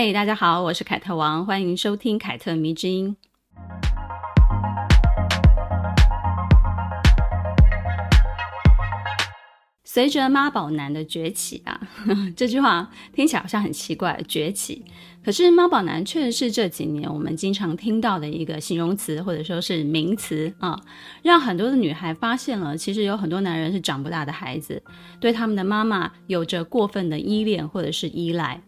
嘿，大家好，我是凯特王，欢迎收听凯特迷之音。随着妈宝男的崛起啊，这句话听起来好像很奇怪，崛起。可是妈宝男确实是这几年我们经常听到的一个形容词或者说是名词啊，让很多的女孩发现了，其实有很多男人是长不大的孩子，对他们的妈妈有着过分的依恋或者是依赖。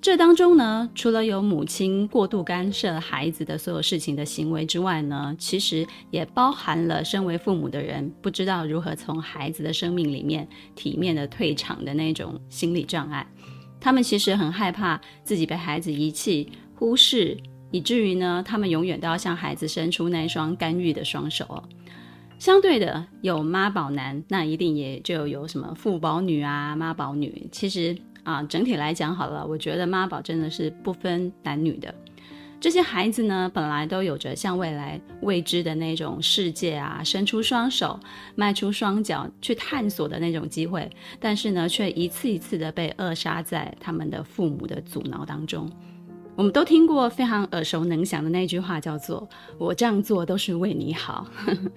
这当中呢，除了有母亲过度干涉孩子的所有事情的行为之外呢，其实也包含了身为父母的人不知道如何从孩子的生命里面体面的退场的那种心理障碍。他们其实很害怕自己被孩子遗弃、忽视，以至于呢，他们永远都要向孩子伸出那双干预的双手。相对的，有妈宝男，那一定也就有什么富宝女啊、妈宝女。其实。啊，整体来讲好了，我觉得妈宝真的是不分男女的。这些孩子呢，本来都有着向未来未知的那种世界啊，伸出双手、迈出双脚去探索的那种机会，但是呢，却一次一次的被扼杀在他们的父母的阻挠当中。我们都听过非常耳熟能详的那句话，叫做“我这样做都是为你好”。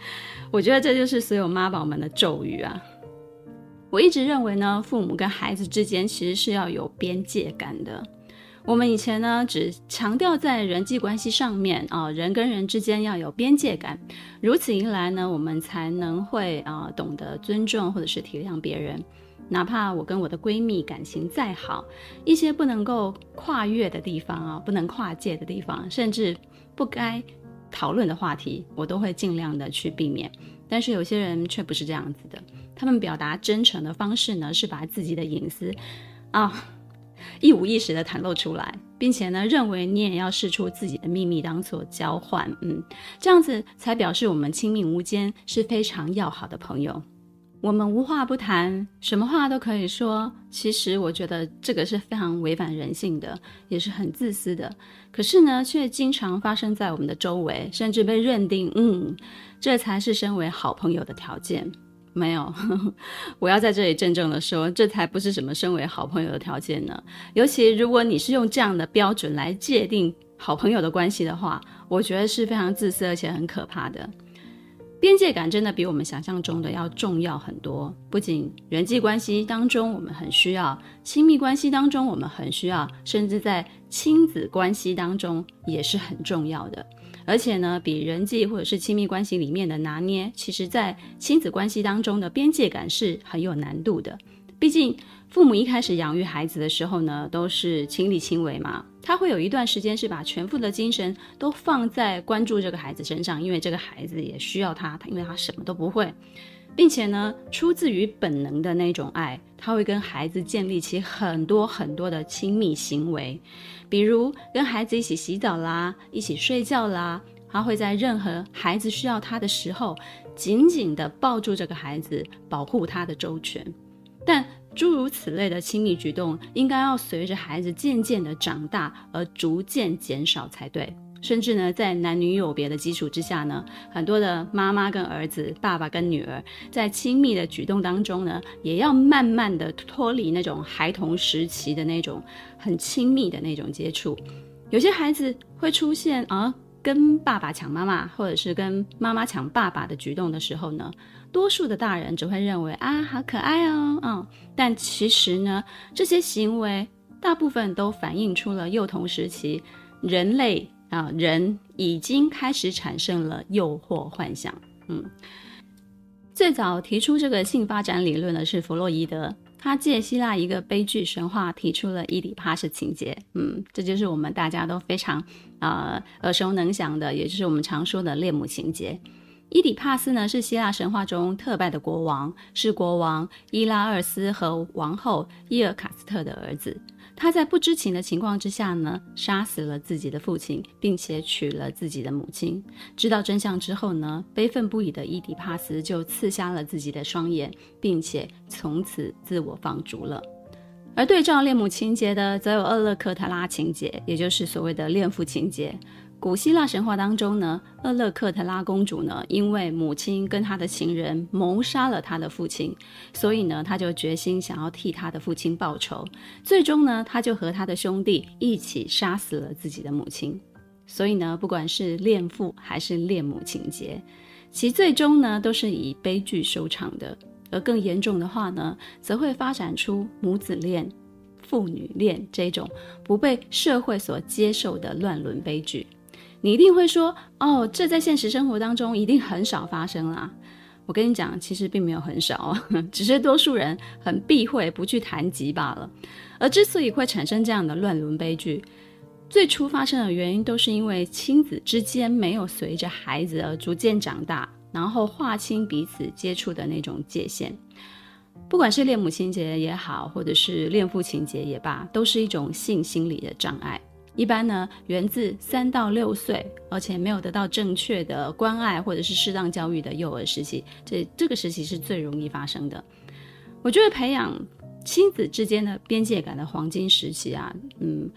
我觉得这就是所有妈宝们的咒语啊。我一直认为呢，父母跟孩子之间其实是要有边界感的。我们以前呢，只强调在人际关系上面啊，人跟人之间要有边界感。如此一来呢，我们才能会啊，懂得尊重或者是体谅别人。哪怕我跟我的闺蜜感情再好，一些不能够跨越的地方啊，不能跨界的地方，甚至不该讨论的话题，我都会尽量的去避免。但是有些人却不是这样子的。他们表达真诚的方式呢，是把自己的隐私啊一五一十的袒露出来，并且呢，认为你也要试出自己的秘密当做交换，嗯，这样子才表示我们亲密无间，是非常要好的朋友。我们无话不谈，什么话都可以说。其实我觉得这个是非常违反人性的，也是很自私的。可是呢，却经常发生在我们的周围，甚至被认定，嗯，这才是身为好朋友的条件。没有，我要在这里郑重的说，这才不是什么身为好朋友的条件呢。尤其如果你是用这样的标准来界定好朋友的关系的话，我觉得是非常自私而且很可怕的。边界感真的比我们想象中的要重要很多。不仅人际关系当中我们很需要，亲密关系当中我们很需要，甚至在亲子关系当中也是很重要的。而且呢，比人际或者是亲密关系里面的拿捏，其实在亲子关系当中的边界感是很有难度的。毕竟父母一开始养育孩子的时候呢，都是亲力亲为嘛，他会有一段时间是把全部的精神都放在关注这个孩子身上，因为这个孩子也需要他，他因为他什么都不会。并且呢，出自于本能的那种爱，他会跟孩子建立起很多很多的亲密行为，比如跟孩子一起洗澡啦，一起睡觉啦，他会在任何孩子需要他的时候，紧紧地抱住这个孩子，保护他的周全。但诸如此类的亲密举动，应该要随着孩子渐渐的长大而逐渐减少才对。甚至呢，在男女有别的基础之下呢，很多的妈妈跟儿子、爸爸跟女儿，在亲密的举动当中呢，也要慢慢的脱离那种孩童时期的那种很亲密的那种接触。有些孩子会出现啊，跟爸爸抢妈妈，或者是跟妈妈抢爸爸的举动的时候呢，多数的大人只会认为啊，好可爱哦，嗯，但其实呢，这些行为大部分都反映出了幼童时期人类。啊，人已经开始产生了诱惑幻想。嗯，最早提出这个性发展理论的是弗洛伊德，他借希腊一个悲剧神话提出了伊底帕斯情节。嗯，这就是我们大家都非常啊、呃、耳熟能详的，也就是我们常说的恋母情节。伊底帕斯呢是希腊神话中特拜的国王，是国王伊拉尔斯和王后伊尔卡斯特的儿子。他在不知情的情况之下呢，杀死了自己的父亲，并且娶了自己的母亲。知道真相之后呢，悲愤不已的伊迪帕斯就刺瞎了自己的双眼，并且从此自我放逐了。而对照恋母情节的，则有厄勒克特拉情节，也就是所谓的恋父情节。古希腊神话当中呢，厄勒克特拉公主呢，因为母亲跟她的情人谋杀了她的父亲，所以呢，她就决心想要替她的父亲报仇。最终呢，她就和她的兄弟一起杀死了自己的母亲。所以呢，不管是恋父还是恋母情节，其最终呢，都是以悲剧收场的。而更严重的话呢，则会发展出母子恋、父女恋这种不被社会所接受的乱伦悲剧。你一定会说，哦，这在现实生活当中一定很少发生啦。我跟你讲，其实并没有很少，只是多数人很避讳不去谈及罢了。而之所以会产生这样的乱伦悲剧，最初发生的原因都是因为亲子之间没有随着孩子而逐渐长大，然后划清彼此接触的那种界限。不管是恋母情节也好，或者是恋父情节也罢，都是一种性心理的障碍。一般呢，源自三到六岁，而且没有得到正确的关爱或者是适当教育的幼儿时期，这这个时期是最容易发生的。我觉得培养亲子之间的边界感的黄金时期啊，嗯，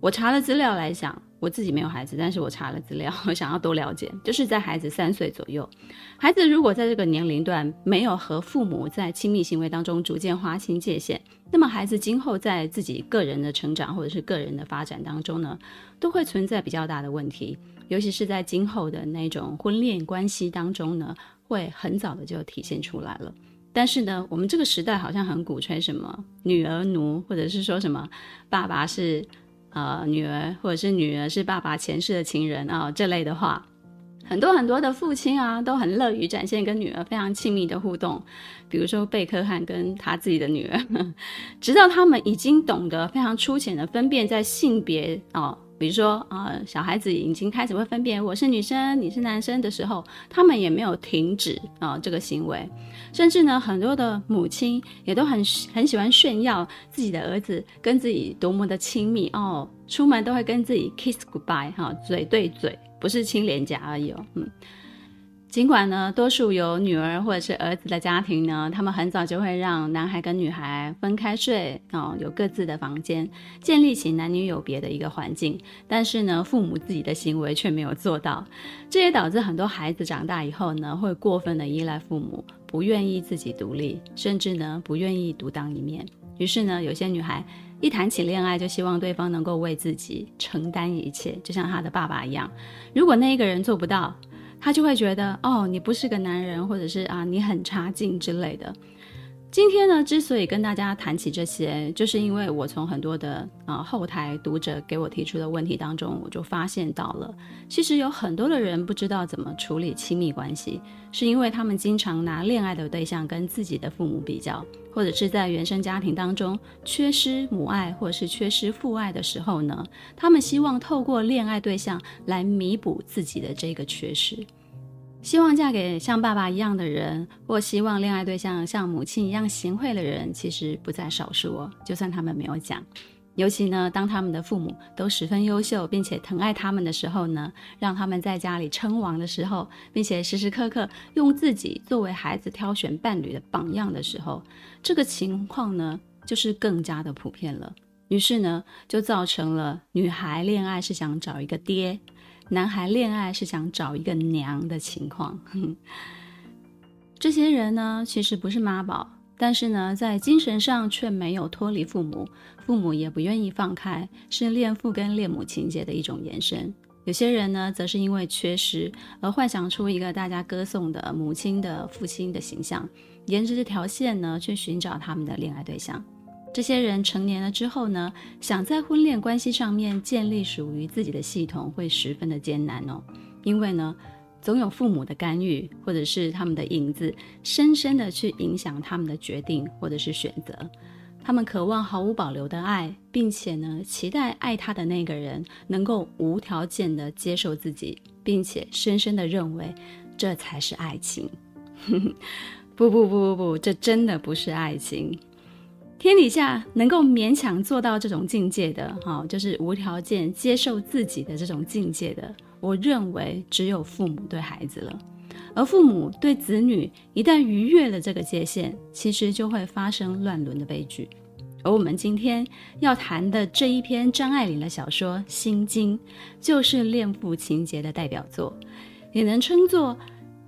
我查了资料来讲。我自己没有孩子，但是我查了资料，我想要多了解，就是在孩子三岁左右，孩子如果在这个年龄段没有和父母在亲密行为当中逐渐划清界限，那么孩子今后在自己个人的成长或者是个人的发展当中呢，都会存在比较大的问题，尤其是在今后的那种婚恋关系当中呢，会很早的就体现出来了。但是呢，我们这个时代好像很鼓吹什么女儿奴，或者是说什么爸爸是。啊，女儿或者是女儿是爸爸前世的情人啊，这类的话，很多很多的父亲啊，都很乐于展现跟女儿非常亲密的互动，比如说贝克汉跟他自己的女儿，直到他们已经懂得非常粗浅的分辨在性别哦。比如说啊、小孩子已经开始会分辨我是女生，你是男生的时候，他们也没有停止啊、这个行为，甚至呢，很多的母亲也都很很喜欢炫耀自己的儿子跟自己多么的亲密哦，出门都会跟自己 kiss goodbye 哈、嘴对嘴，不是亲脸颊而已哦，嗯。尽管呢，多数有女儿或者是儿子的家庭呢，他们很早就会让男孩跟女孩分开睡哦，有各自的房间，建立起男女有别的一个环境。但是呢，父母自己的行为却没有做到，这也导致很多孩子长大以后呢，会过分的依赖父母，不愿意自己独立，甚至呢，不愿意独当一面。于是呢，有些女孩一谈起恋爱，就希望对方能够为自己承担一切，就像她的爸爸一样。如果那一个人做不到，他就会觉得哦，你不是个男人，或者是啊，你很差劲之类的。今天呢，之所以跟大家谈起这些，就是因为我从很多的啊后台读者给我提出的问题当中，我就发现到了，其实有很多的人不知道怎么处理亲密关系，是因为他们经常拿恋爱的对象跟自己的父母比较，或者是在原生家庭当中缺失母爱或者是缺失父爱的时候呢，他们希望透过恋爱对象来弥补自己的这个缺失。希望嫁给像爸爸一样的人，或希望恋爱对象像母亲一样贤惠的人，其实不在少数哦。就算他们没有讲，尤其呢，当他们的父母都十分优秀，并且疼爱他们的时候呢，让他们在家里称王的时候，并且时时刻刻用自己作为孩子挑选伴侣的榜样的时候，这个情况呢，就是更加的普遍了。于是呢，就造成了女孩恋爱是想找一个爹。男孩恋爱是想找一个娘的情况，这些人呢，其实不是妈宝，但是呢，在精神上却没有脱离父母，父母也不愿意放开，是恋父跟恋母情结的一种延伸。有些人呢，则是因为缺失而幻想出一个大家歌颂的母亲的父亲的形象，沿着这条线呢，去寻找他们的恋爱对象。这些人成年了之后呢，想在婚恋关系上面建立属于自己的系统，会十分的艰难哦。因为呢，总有父母的干预，或者是他们的影子，深深的去影响他们的决定或者是选择。他们渴望毫无保留的爱，并且呢，期待爱他的那个人能够无条件的接受自己，并且深深的认为这才是爱情。不不不不不，这真的不是爱情。天底下能够勉强做到这种境界的，哈，就是无条件接受自己的这种境界的，我认为只有父母对孩子了。而父母对子女一旦逾越了这个界限，其实就会发生乱伦的悲剧。而我们今天要谈的这一篇张爱玲的小说《心经》，就是恋父情结的代表作，也能称作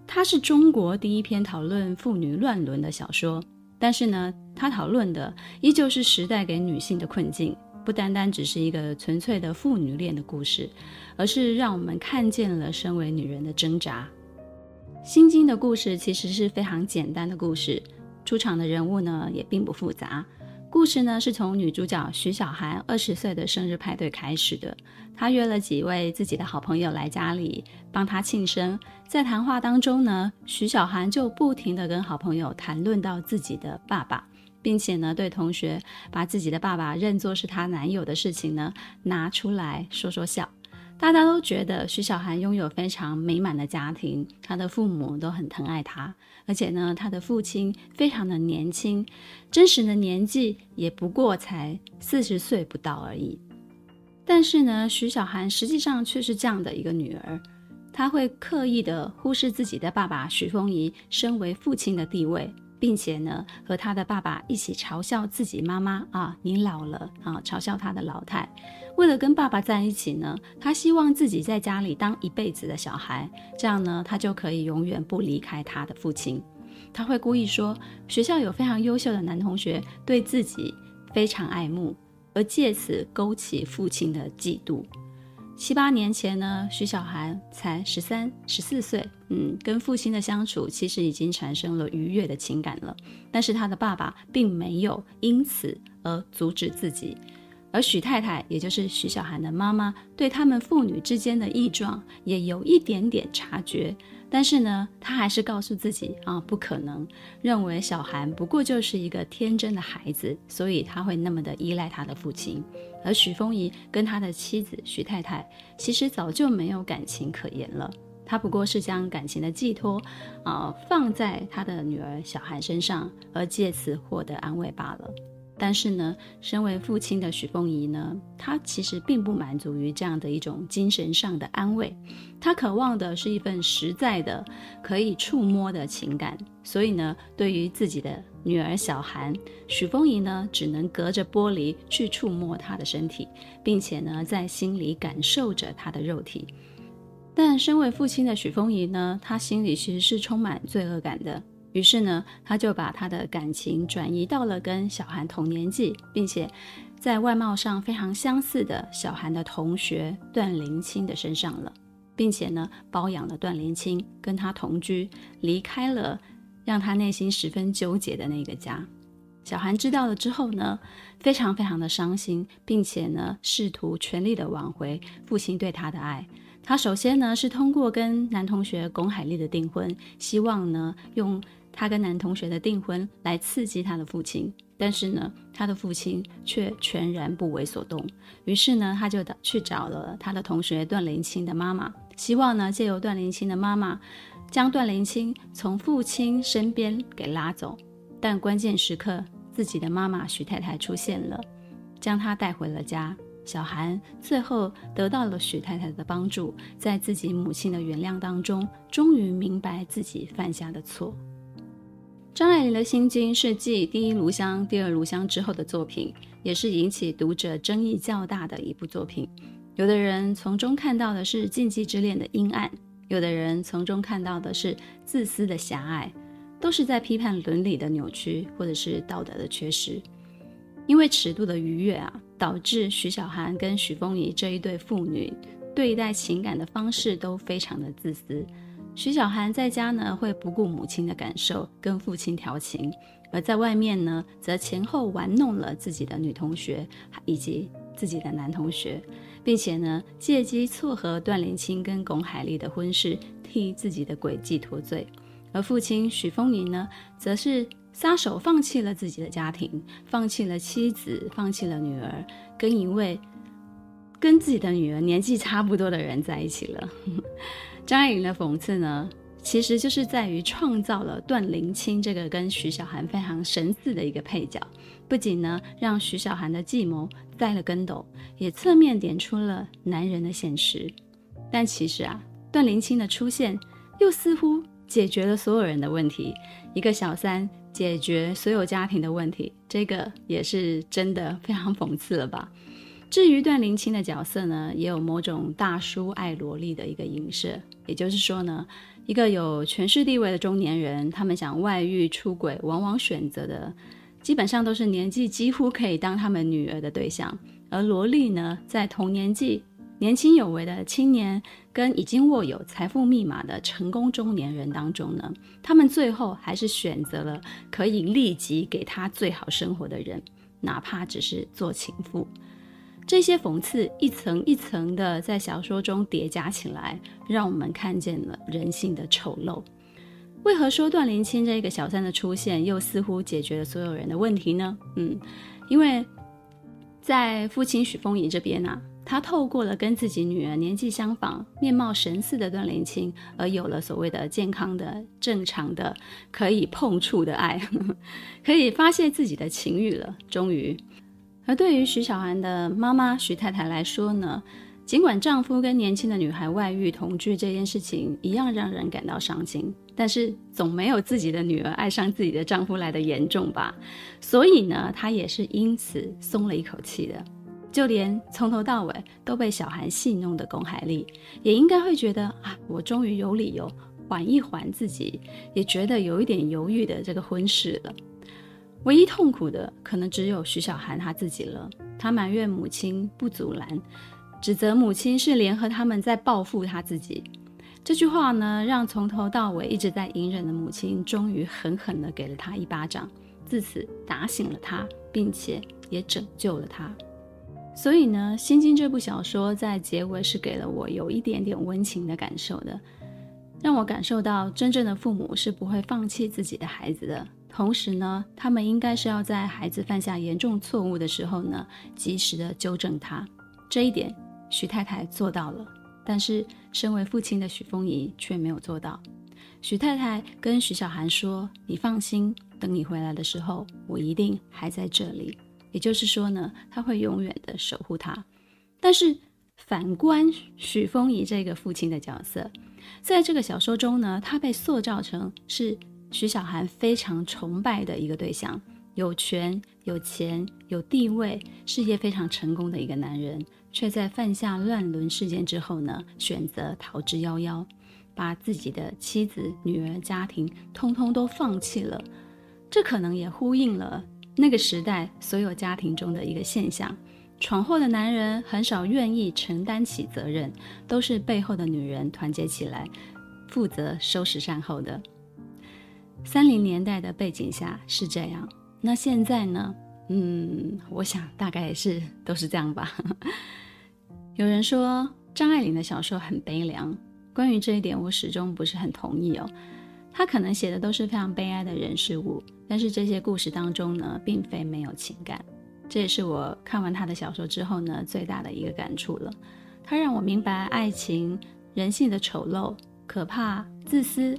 它是中国第一篇讨论妇女乱伦的小说。但是呢，他讨论的依旧是时代给女性的困境，不单单只是一个纯粹的父女恋的故事，而是让我们看见了身为女人的挣扎。《心经》的故事其实是非常简单的故事，出场的人物呢也并不复杂。故事呢是从女主角徐小涵二十岁的生日派对开始的。她约了几位自己的好朋友来家里帮她庆生。在谈话当中呢，徐小涵就不停地跟好朋友谈论到自己的爸爸，并且呢对同学把自己的爸爸认作是她男友的事情呢拿出来说说笑。大家都觉得徐小涵拥有非常美满的家庭，她的父母都很疼爱她，而且呢，他的父亲非常的年轻，真实的年纪也不过才四十岁不到而已。但是呢，徐小涵实际上却是这样的一个女儿，她会刻意的忽视自己的爸爸徐凤仪身为父亲的地位，并且呢，和他的爸爸一起嘲笑自己妈妈啊，你老了啊，嘲笑他的老太。为了跟爸爸在一起呢，他希望自己在家里当一辈子的小孩，这样呢，他就可以永远不离开他的父亲。他会故意说学校有非常优秀的男同学对自己非常爱慕。而借此勾起父亲的嫉妒。七八年前呢，徐小涵才十三、十四岁，嗯，跟父亲的相处其实已经产生了愉悦的情感了。但是他的爸爸并没有因此而阻止自己。而许太太，也就是徐小涵的妈妈，对他们父女之间的异状也有一点点察觉。但是呢，他还是告诉自己啊，不可能，认为小韩不过就是一个天真的孩子，所以他会那么的依赖他的父亲。而许峰仪跟他的妻子许太太，其实早就没有感情可言了，他不过是将感情的寄托啊放在他的女儿小韩身上，而借此获得安慰罢了。但是呢，身为父亲的许凤仪呢，他其实并不满足于这样的一种精神上的安慰，他渴望的是一份实在的、可以触摸的情感。所以呢，对于自己的女儿小涵，许凤仪呢，只能隔着玻璃去触摸她的身体，并且呢，在心里感受着她的肉体。但身为父亲的许凤仪呢，他心里其实是充满罪恶感的。于是呢，他就把他的感情转移到了跟小韩同年纪，并且在外貌上非常相似的小韩的同学段林清的身上了，并且呢，包养了段林清，跟他同居，离开了让他内心十分纠结的那个家。小韩知道了之后呢，非常非常的伤心，并且呢，试图全力的挽回父亲对他的爱。他首先呢，是通过跟男同学龚海丽的订婚，希望呢，用他跟男同学的订婚来刺激他的父亲，但是呢，他的父亲却全然不为所动。于是呢，他就去找了他的同学段林清的妈妈，希望呢，借由段林清的妈妈将段林清从父亲身边给拉走。但关键时刻，自己的妈妈许太太出现了，将他带回了家。小涵最后得到了许太太的帮助，在自己母亲的原谅当中，终于明白自己犯下的错。张爱玲的心经是继《第一炉香》《第二炉香》之后的作品，也是引起读者争议较大的一部作品。有的人从中看到的是禁忌之恋的阴暗，有的人从中看到的是自私的狭隘，都是在批判伦理的扭曲或者是道德的缺失。因为尺度的逾越啊，导致徐小涵跟许凤仪这一对父女对待情感的方式都非常的自私。徐小涵在家呢，会不顾母亲的感受，跟父亲调情；而在外面呢，则前后玩弄了自己的女同学以及自己的男同学，并且呢，借机撮合段林清跟巩海丽的婚事，替自己的诡计脱罪。而父亲许峰仪呢，则是撒手放弃了自己的家庭，放弃了妻子，放弃了女儿，跟一位跟自己的女儿年纪差不多的人在一起了。张爱玲的讽刺呢，其实就是在于创造了段林清这个跟徐小涵非常神似的一个配角，不仅呢让徐小涵的计谋栽了跟斗，也侧面点出了男人的现实。但其实啊，段林清的出现又似乎解决了所有人的问题，一个小三解决所有家庭的问题，这个也是真的非常讽刺了吧？至于段林清的角色呢，也有某种大叔爱萝莉的一个影射，也就是说呢。一个有权势地位的中年人，他们想外遇出轨，往往选择的基本上都是年纪几乎可以当他们女儿的对象。而萝莉呢，在同年纪、年轻有为的青年跟已经握有财富密码的成功中年人当中呢，他们最后还是选择了可以立即给他最好生活的人，哪怕只是做情妇。这些讽刺一层一层的在小说中叠加起来，让我们看见了人性的丑陋。为何说段灵清这个小三的出现又似乎解决了所有人的问题呢？嗯，因为在父亲许丰仪这边啊，他透过了跟自己女儿年纪相仿、面貌神似的段灵清，而有了所谓的健康的、正常的、可以碰触的爱，可以发泄自己的情欲了，终于。而对于徐小涵的妈妈徐太太来说呢，尽管丈夫跟年轻的女孩外遇同居这件事情一样让人感到伤心，但是总没有自己的女儿爱上自己的丈夫来得严重吧？所以呢，她也是因此松了一口气的。就连从头到尾都被小涵戏弄的龚海丽，也应该会觉得啊，我终于有理由缓一缓自己，也觉得有一点犹豫的这个婚事了。唯一痛苦的可能只有徐小涵她自己了。她埋怨母亲不阻拦，指责母亲是联合他们在报复她自己。这句话呢，让从头到尾一直在隐忍的母亲，终于狠狠地给了她一巴掌，自此打醒了她，并且也拯救了她。所以呢，《心经》这部小说在结尾是给了我有一点点温情的感受的，让我感受到真正的父母是不会放弃自己的孩子的。同时呢，他们应该是要在孩子犯下严重错误的时候呢，及时的纠正他。这一点，徐太太做到了，但是身为父亲的许丰仪却没有做到。许太太跟许小涵说：“你放心，等你回来的时候，我一定还在这里。”也就是说呢，他会永远的守护他。但是反观许丰仪这个父亲的角色，在这个小说中呢，他被塑造成是。徐小涵非常崇拜的一个对象，有权、有钱、有地位，事业非常成功的一个男人，却在犯下乱伦事件之后呢，选择逃之夭夭，把自己的妻子、女儿、家庭通通都放弃了。这可能也呼应了那个时代所有家庭中的一个现象：闯祸的男人很少愿意承担起责任，都是背后的女人团结起来，负责收拾善后的。三零年代的背景下是这样，那现在呢？嗯，我想大概也是都是这样吧。有人说张爱玲的小说很悲凉，关于这一点我始终不是很同意哦。她可能写的都是非常悲哀的人事物，但是这些故事当中呢，并非没有情感。这也是我看完她的小说之后呢，最大的一个感触了。她让我明白爱情、人性的丑陋、可怕、自私。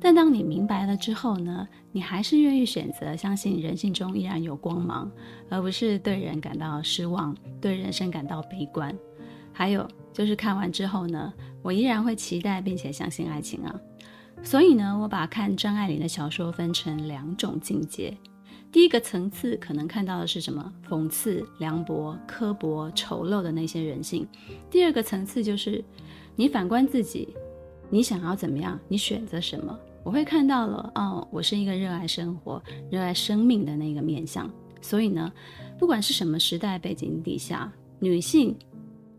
但当你明白了之后呢，你还是愿意选择相信人性中依然有光芒，而不是对人感到失望，对人生感到悲观。还有就是看完之后呢，我依然会期待并且相信爱情啊。所以呢，我把看张爱玲的小说分成两种境界。第一个层次可能看到的是什么？讽刺、凉薄、刻薄、丑陋的那些人性。第二个层次就是你反观自己。你想要怎么样？你选择什么？我会看到了哦，我是一个热爱生活、热爱生命的那个面相。所以呢，不管是什么时代背景底下，女性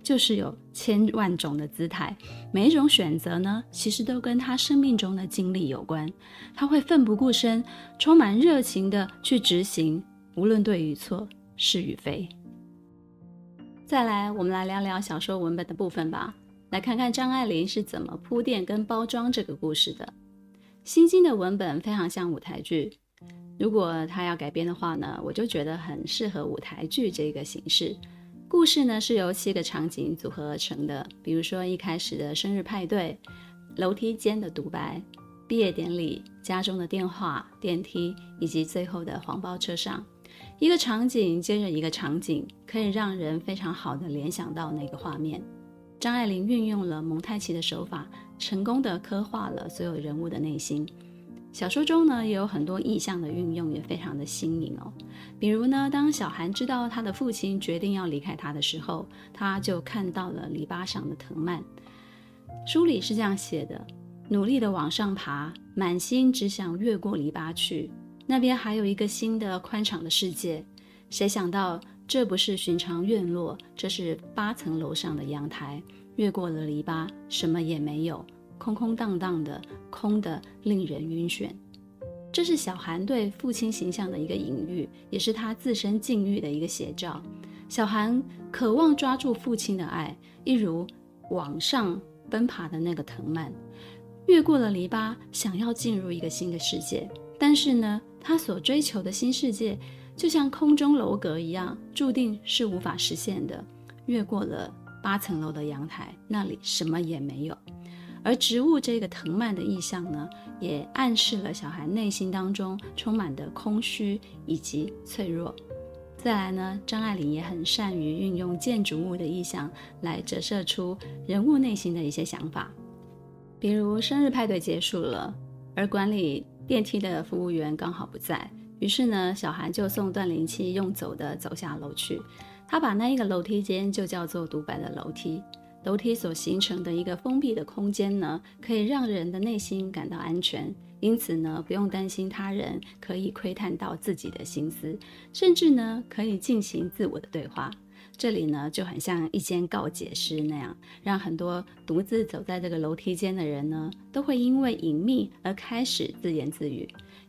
就是有千万种的姿态。每一种选择呢，其实都跟她生命中的经历有关。她会奋不顾身、充满热情的去执行，无论对与错、是与非。再来，我们来聊聊小说文本的部分吧。来看看张爱玲是怎么铺垫跟包装这个故事的。《星星》的文本非常像舞台剧，如果它要改编的话呢，我就觉得很适合舞台剧这个形式。故事呢是由七个场景组合而成的，比如说一开始的生日派对、楼梯间的独白、毕业典礼、家中的电话、电梯，以及最后的黄包车上，一个场景接着一个场景，可以让人非常好的联想到那个画面。张爱玲运用了蒙太奇的手法，成功的刻画了所有人物的内心。小说中呢，也有很多意象的运用，也非常的新颖哦。比如呢，当小韩知道他的父亲决定要离开他的时候，他就看到了篱笆上的藤蔓。书里是这样写的：努力的往上爬，满心只想越过篱笆去，那边还有一个新的宽敞的世界。谁想到这不是寻常院落，这是八层楼上的阳台。越过了篱笆，什么也没有。空空荡荡的，空得令人晕眩。这是小韩对父亲形象的一个隐喻，也是他自身境遇的一个写照。小韩渴望抓住父亲的爱，一如往上奔爬的那个藤蔓，越过了篱笆，想要进入一个新的世界。但是呢，他所追求的新世界，就像空中楼阁一样，注定是无法实现的。越过了八层楼的阳台，那里什么也没有。而植物这个藤蔓的意象呢，也暗示了小韩内心当中充满的空虚以及脆弱。再来呢，张爱玲也很善于运用建筑物的意象来折射出人物内心的一些想法。比如生日派对结束了，而管理电梯的服务员刚好不在，于是呢，小韩就送段灵七用走的走下楼去。他把那一个楼梯间就叫做独白的楼梯。楼梯所形成的一个封闭的空间呢，可以让人的内心感到安全，因此呢，不用担心他人可以窥探到自己的心思，甚至呢，可以进行自我的对话。这里呢，就很像一间告解室那样，让很多独自走在这个楼梯间的人呢，都会因为隐秘而开始自言自语。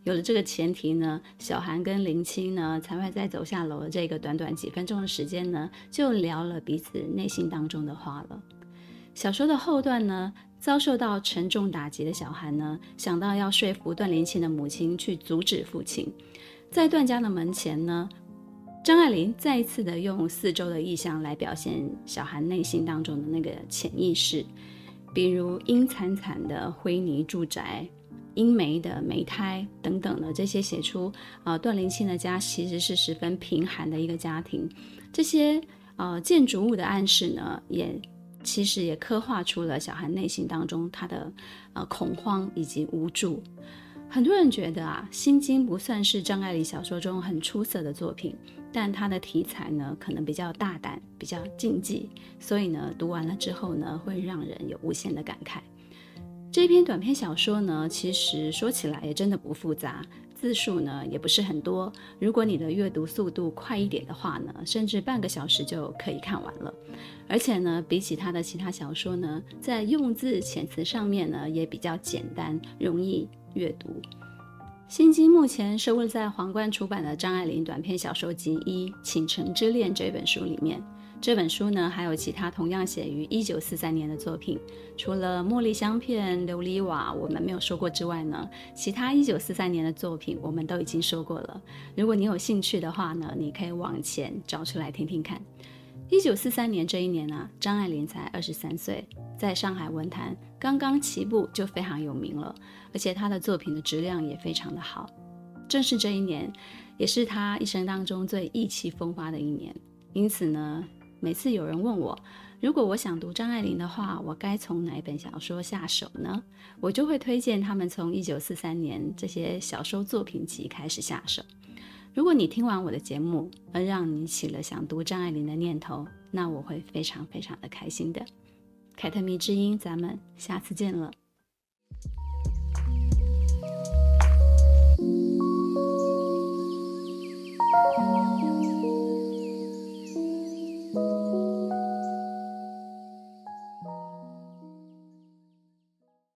有了这个前提呢，小韩跟林青呢，才会在走下楼的这个短短几分钟的时间呢，就聊了彼此内心当中的话了。小说的后段呢，遭受到沉重打击的小韩呢，想到要说服段林青的母亲去阻止父亲，在段家的门前呢，张爱玲再一次的用四周的意象来表现小韩内心当中的那个潜意识，比如阴惨惨的灰泥住宅。阴霉的霉胎等等的这些写出，呃，段灵清的家其实是十分贫寒的一个家庭。这些呃建筑物的暗示呢，也其实也刻画出了小韩内心当中他的呃恐慌以及无助。很多人觉得啊，《心经》不算是张爱玲小说中很出色的作品，但它的题材呢，可能比较大胆，比较禁忌，所以呢，读完了之后呢，会让人有无限的感慨。这篇短篇小说呢，其实说起来也真的不复杂，字数呢也不是很多。如果你的阅读速度快一点的话呢，甚至半个小时就可以看完了。而且呢，比起他的其他小说呢，在用字遣词上面呢也比较简单，容易阅读。《心经》目前收录在皇冠出版的张爱玲短篇小说集一《倾城之恋》这本书里面。这本书呢，还有其他同样写于一九四三年的作品，除了《茉莉香片》《琉璃瓦》我们没有说过之外呢，其他一九四三年的作品我们都已经说过了。如果你有兴趣的话呢，你可以往前找出来听听看。一九四三年这一年呢、张爱玲才二十三岁，在上海文坛刚刚起步就非常有名了，而且她的作品的质量也非常的好。正是这一年，也是她一生当中最意气风发的一年，因此呢。每次有人问我，如果我想读张爱玲的话，我该从哪一本小说下手呢？我就会推荐他们从一九四三年这些小说作品集开始下手。如果你听完我的节目而让你起了想读张爱玲的念头，那我会非常非常的开心的。凯特迷之音，咱们下次见了。